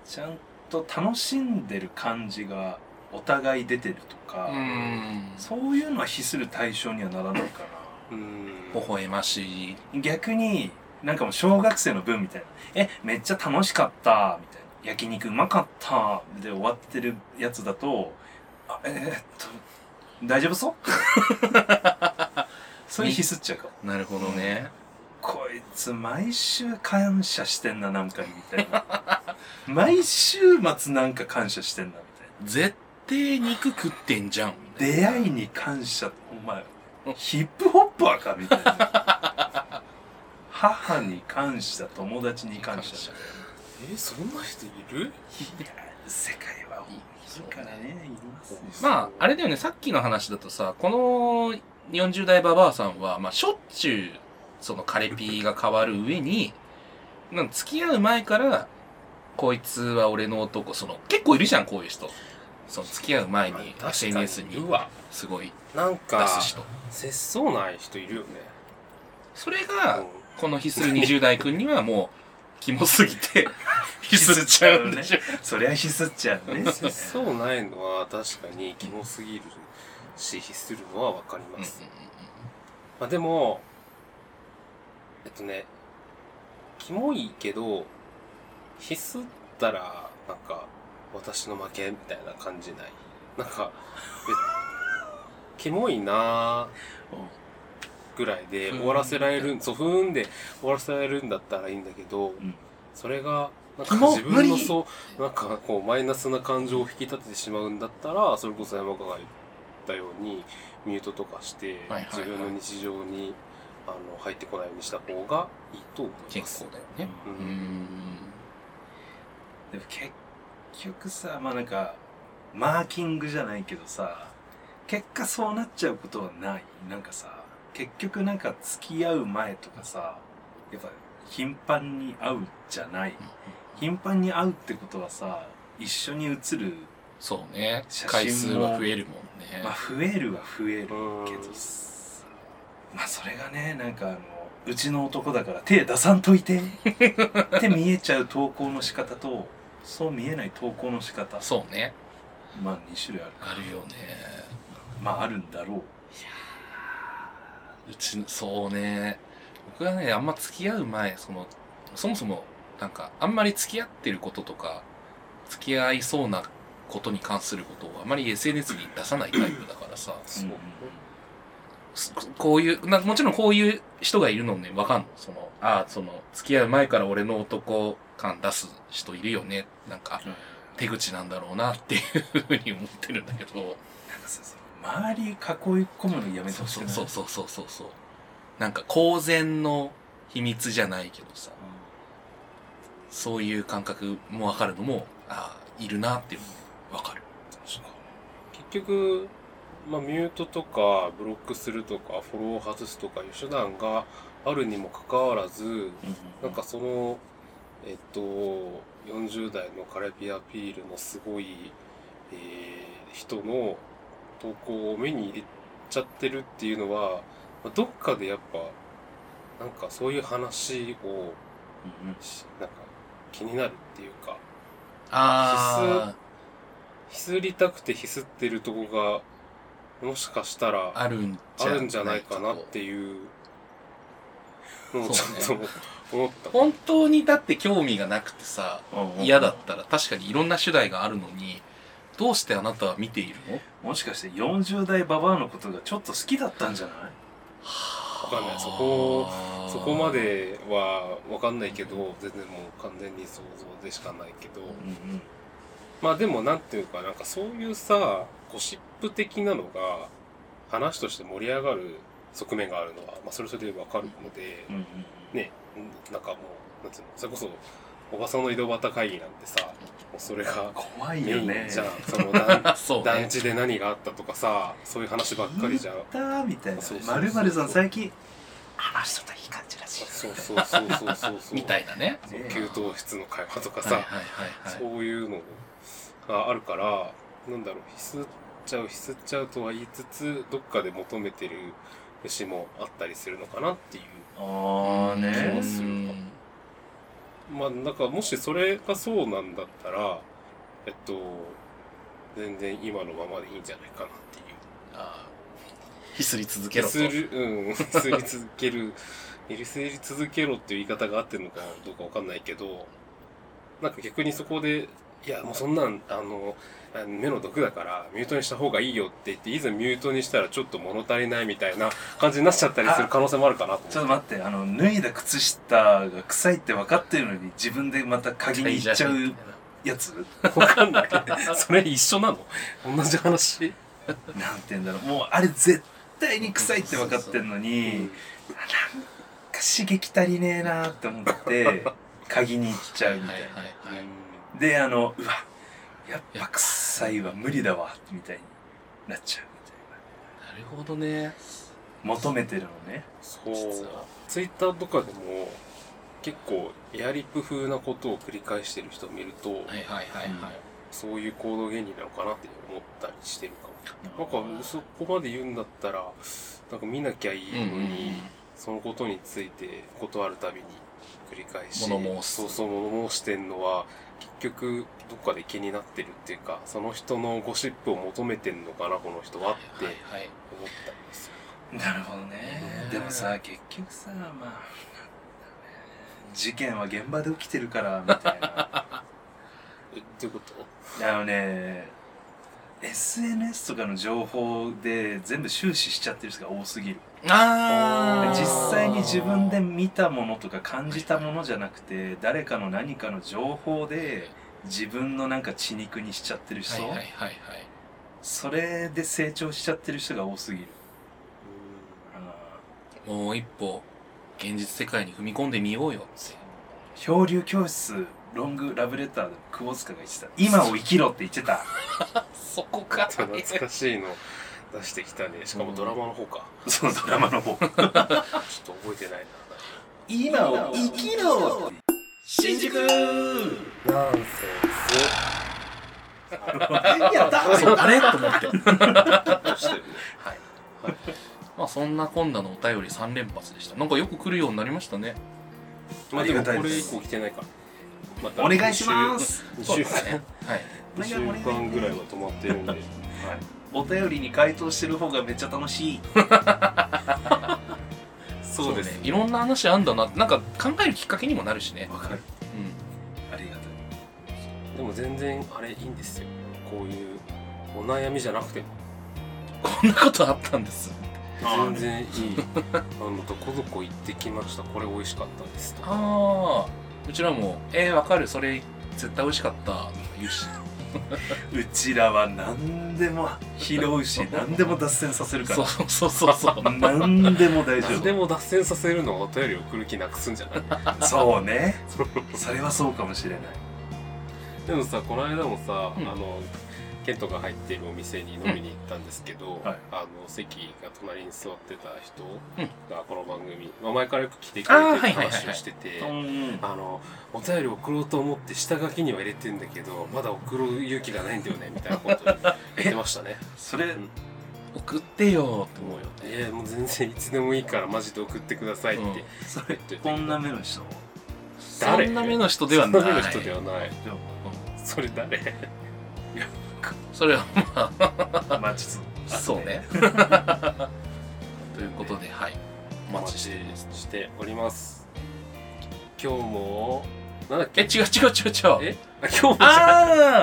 ちゃんと楽しんでる感じがお互い出てるとか、うん。そういうのは必する対象にはならないかうん。微笑ましい。な逆になんかもう小学生の文みたいな「えめっちゃ楽しかった」みたいな「焼肉うまかった」で終わってるやつだと「あえーっと大丈夫そう? 」そういう必須っちゃうかも。なるほどねこいつ毎週感謝してんななんかにみたいな。毎週末なんか感謝してんなみ絶対肉食ってんじゃん。たいな出会いに感謝お前。ヒップホッパーかみたいな。母に感謝友達に感謝。えそんな人いる？いや世界はいるからねいますよ。まああれだよねさっきの話だとさこの40代ババアさんは、まあ、しょっちゅうそのカレピーが変わる上になん付き合う前からこいつは俺の男その結構いるじゃんこういう人。その付き合う前に SNS に。すごいなん出かす人。節操ない人いるよね。それがうん。このヒスる20代君にはもうキモすぎて ヒスっちゃうんでしょ。そりゃ必須っちゃうね。節操ないのは確かにキモすぎるし必するのは分かります。まあでも、えっとね、キモいけど、必須ったら、なんか、私の負けみたいな感じない？なんか、えキモいなーぐらいで終わらせられる、そう、ふーんで終わらせられるんだったらいいんだけど、ん。それが、なんか自分のそう、なんかこう、マイナスな感情を引き立ててしまうんだったら、それこそ山川が言ったように、ミュートとかして、自分の日常にあの入ってこないようにした方がいいと思います。結構だよね。ううん。んでも結局さまあなんかマーキングじゃないけどさ結果そうなっちゃうことはない。なんかさ結局なんか付き合う前とかさやっぱ頻繁に会うじゃない。頻繁に会うってことはさ一緒に写るそうね。写真も回数は増えるもんね、まあ増えるは増えるうんけどさまあそれがねなんかあのうちの男だから手出さんといて。って見えちゃう投稿の仕方とそう見えない投稿の仕方。そうね。まあ2種類あるあるよね。まああるんだろう。うちそうね。僕はねあんま付き合う前そのそもそもなんかあんまり付き合ってることとか付き合いそうなことに関することをあまり SNS に出さないタイプだからさ。そうすこういうなもちろんこういう人がいるのね。わかんの。そのああその付き合う前から俺の男感出す人いるよね。なんか手口なんだろうなっていうふうに思ってるんだけど。なんかさその周り囲い込むのやめてそうそうほしくない？そうそうそうそうそうなんか公然の秘密じゃないけどさ。そういう感覚もわかるのもああいるなっていうのもわかる。結局、まあ、ミュートとかブロックするとかフォロー外すとかいう手段があるにもかかわらずなんかそのえっと40代のカレピアピールのすごい、えー人の投稿を目に入れちゃってるっていうのは、まあどっかでやっぱなんかそういう話をしなんか気になるっていうかあひすりたくてひすってるとこがもしかしたらああるんあるんじゃないかなっていうのをちょっと思った。本当にだって興味がなくてさうん嫌だったら確かにいろんな手段があるのにどうしてあなたは見ているの？もしかして40代ババアのことがちょっと好きだったんじゃない？わかんない。そこそこまではわかんないけど全然もう完全に想像でしかないけど、うん。まあでもなんていうかなんかそういうさゴシップ的なのが話として盛り上がる側面があるのは、まあ、それそれでわかるので、うんうんねなんかもうなんていうのそれこそおばさんの井戸端会議なんてさもうそれが怖いよね。じゃん。その団 そうね。団地で何があったとかさそういう話ばっかりじゃん。聞みたいなまるまるさん最近あの人といい感じらしい。そうそうそうそうそう。みたいなね。給湯室の会話とかさ、はいはいはいはいそういうのがあるからなんだろうひすっちゃうひすっちゃうとは言いつつどっかで求めてる牛もあったりするのかなっていう。ああ気ね。もするまあなんかもしそれがそうなんだったらえっと全然今のままでいいんじゃないかなっていう。ああひすり続けろと。するうん。ひすり続ける。ひすり続けろっていう言い方が合ってるのかどうかわかんないけどなんか逆にそこでいやもうそんなんあの目の毒だからミュートにした方がいいよって言っていざミュートにしたらちょっと物足りないみたいな感じになっちゃったりする可能性もあるかなと思って。ちょっと待ってあの脱いだ靴下が臭いって分かってるのに自分でまた鍵に行っちゃうやつ？わかんないそれ一緒なの？同じ話？なんて言うんだろう。もうあれ絶対に臭いって分かってんのになんか刺激足りねえなって思って鍵に行っちゃうみたいな、はいはいはい。であのうわやっぱ臭いわ無理だわみたいになっちゃうみたいな。なるほどね。求めてるのね。そう。実はツイッターとかでも結構エアリップ風なことを繰り返してる人を見ると、はいはいはいはい。そういう行動原理なのかなって思ったりしてるかも。なんかそこまで言うんだったらなんか見なきゃいいのに、そのことについて断るたびに繰り返し物申す。そうそう物申してんのは結局どっかで気になってるっていうかその人のゴシップを求めてんのかなこの人はって思ったりでするなるほどね。でもさ結局さまあ事件は現場で起きてるからみたいな。えどういうこと？あのね SNS とかの情報で全部終始しちゃってる人が多すぎるあー。実際に自分で見たものとか感じたものじゃなくて誰かの何かの情報で自分のなんか血肉にしちゃってる人、はいはいはいはい。それで成長しちゃってる人が多すぎる、あもう一歩現実世界に踏み込んでみようよって。ー漂流教室ロングラブレターで久保塚が言ってた。今を生きろって言ってた。そこか。懐かしいの出してきたね。しかもドラマの方か、そのドラマの方。ちょっと覚えてない今を生きろ新宿。なナンセンやったそうあれ？と思って。はい。まあそんな今度のお便り3連発でした。なんかよく来るようになりましたね。まあでもこれ以降来てないから。またお願いします。2週そうですね。はい。2週間ぐらいは止まってるんでお便りに回答してる方がめっちゃ楽しい。そうですね。いろんな話あんだななんか考えるきっかけにもなるしね。わかる。うん。ありがたい。でも全然あれいいんですよ。こういうお悩みじゃなくても。こんなことあったんです。全然いい。あのどこどこ行ってきました。これ美味しかったですとか。ああうちらも「えー、わかる。それ絶対美味しかった」とか言うし うちらは何でも拾うし 何でも脱線させるかそうらそうそうそう。何でも大丈何でも脱線させるのはお便り送る気なくすんじゃない？夫 そうね。それはそうかもしれない。でもさこの間もさ、うん。あのケントが入っているお店に飲みに行ったんですけど、はい。あの席が隣に座ってた人うん。がこの番組、まあ、前からよく来てくれて話をしててうんあのお便り送ろうと思って下書きには入れてんだけどまだ送る勇気がないんだよねみたいなこと 言ってましたね。それうん。送ってよって思うよね。いやもう全然いつでもいいからマジで送ってくださいってうん。それ言ってこんな目の人？誰？そんな目の人ではない。そんな目の人ではない。それ誰？それはまあ。まあちょっとそうね。ということではい。お待ちしてしております。今日もなんだっけ？え違う違う違う違う。え？あ今日もあ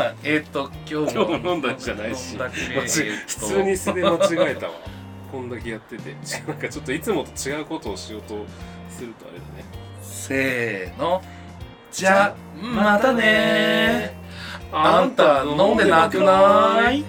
あえっ、と今日も。今日飲んだんじゃないし。え普通に素で間違えたわ。こんだけやってて。なんかちょっといつもと違うことをしようとするとあれだね。せーの。じゃあまたねあんた飲んでなくない？